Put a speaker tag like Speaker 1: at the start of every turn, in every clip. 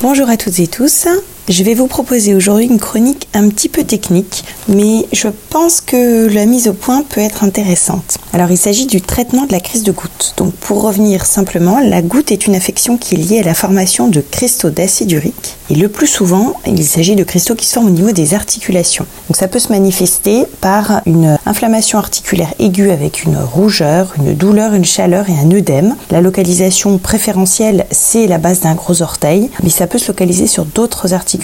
Speaker 1: Bonjour à toutes et tous. Je vais vous proposer aujourd'hui une chronique un petit peu technique, mais je pense que la mise au point peut être intéressante. Alors il s'agit du traitement de la crise de goutte. Donc pour revenir simplement, la goutte est une affection qui est liée à la formation de cristaux d'acide urique. Et le plus souvent, il s'agit de cristaux qui se forment au niveau des articulations. Donc ça peut se manifester par une inflammation articulaire aiguë avec une rougeur, une douleur, une chaleur et un œdème. La localisation préférentielle, c'est la base d'un gros orteil, mais ça peut se localiser sur d'autres articulations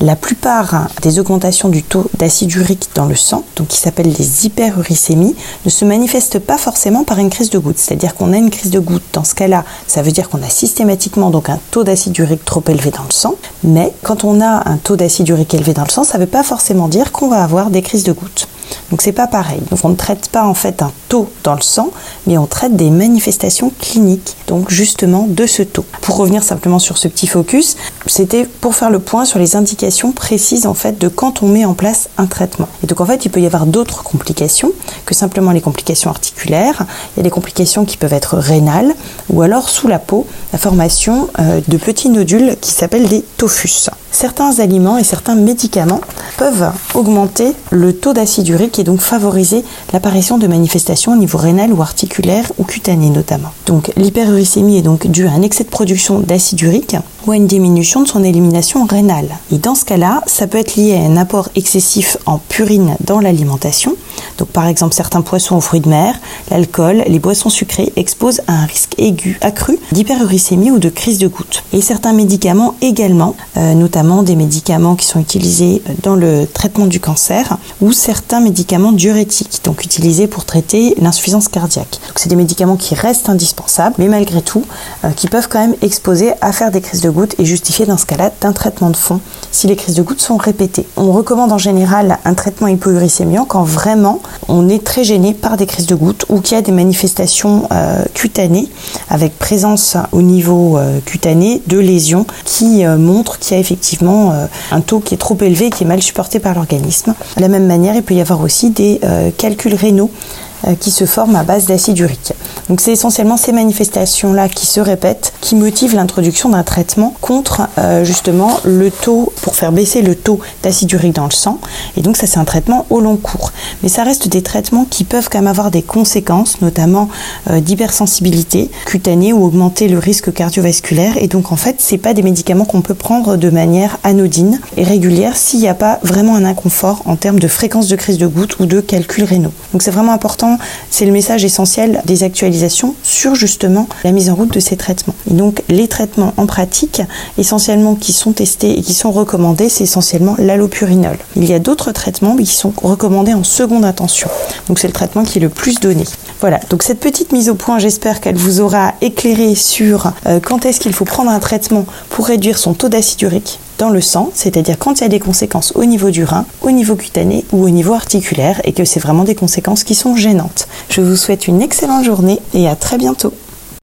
Speaker 1: la plupart des augmentations du taux d'acide urique dans le sang, donc qui s'appellent les hyperuricémies, ne se manifestent pas forcément par une crise de goutte. C'est-à-dire qu'on a une crise de goutte. Dans ce cas-là, ça veut dire qu'on a systématiquement donc un taux d'acide urique trop élevé dans le sang. Mais quand on a un taux d'acide urique élevé dans le sang, ça ne veut pas forcément dire qu'on va avoir des crises de goutte. Donc c'est pas pareil. On ne traite pas en fait un taux dans le sang, mais on traite des manifestations cliniques, donc justement de ce taux. Pour revenir simplement sur ce petit focus, c'était pour faire le point sur les indications précises en fait de quand on met en place un traitement. Et donc en fait, il peut y avoir d'autres complications que simplement les complications articulaires. Il y a des complications qui peuvent être rénales ou alors sous la peau, la formation euh, de petits nodules qui s'appellent des tophus. Certains aliments et certains médicaments peuvent augmenter le taux d'acide urique et donc favoriser l'apparition de manifestations au niveau rénal ou articulaire ou cutané notamment. Donc l'hyperuricémie est donc due à un excès de production d'acide urique ou à une diminution de son élimination rénale. Et dans ce cas-là, ça peut être lié à un apport excessif en purine dans l'alimentation. Donc par exemple certains poissons aux fruits de mer, l'alcool, les boissons sucrées exposent à un risque aigu accru d'hyperuricémie ou de crise de goutte. Et certains médicaments également, euh, notamment des médicaments qui sont utilisés dans le traitement du cancer ou certains médicaments diurétiques, donc utilisés pour traiter l'insuffisance cardiaque. Donc c'est des médicaments qui restent indispensables, mais malgré tout, euh, qui peuvent quand même exposer à faire des crises de gouttes et justifier dans ce cas-là d'un traitement de fond si les crises de gouttes sont répétées. On recommande en général un traitement hypouricémiant quand vraiment on est très gêné par des crises de gouttes ou qu'il y a des manifestations euh, cutanées avec présence au niveau euh, cutané de lésions qui euh, montrent qu'il y a effectivement un taux qui est trop élevé et qui est mal supporté par l'organisme. De la même manière, il peut y avoir aussi des calculs rénaux qui se forment à base d'acide urique. Donc c'est essentiellement ces manifestations-là qui se répètent qui motivent l'introduction d'un traitement contre euh, justement le taux, pour faire baisser le taux d'acide urique dans le sang. Et donc ça c'est un traitement au long cours. Mais ça reste des traitements qui peuvent quand même avoir des conséquences, notamment euh, d'hypersensibilité cutanée ou augmenter le risque cardiovasculaire. Et donc en fait c'est pas des médicaments qu'on peut prendre de manière anodine et régulière s'il n'y a pas vraiment un inconfort en termes de fréquence de crise de goutte ou de calcul rénaux. Donc c'est vraiment important c'est le message essentiel des actualisations sur justement la mise en route de ces traitements. Et donc les traitements en pratique, essentiellement qui sont testés et qui sont recommandés, c'est essentiellement l'allopurinol. Il y a d'autres traitements qui sont recommandés en seconde intention. Donc c'est le traitement qui est le plus donné. Voilà, donc cette petite mise au point, j'espère qu'elle vous aura éclairé sur euh, quand est-ce qu'il faut prendre un traitement pour réduire son taux d'acide urique dans le sang, c'est-à-dire quand il y a des conséquences au niveau du rein, au niveau cutané ou au niveau articulaire et que c'est vraiment des conséquences qui sont gênantes. Je vous souhaite une excellente journée et à très bientôt.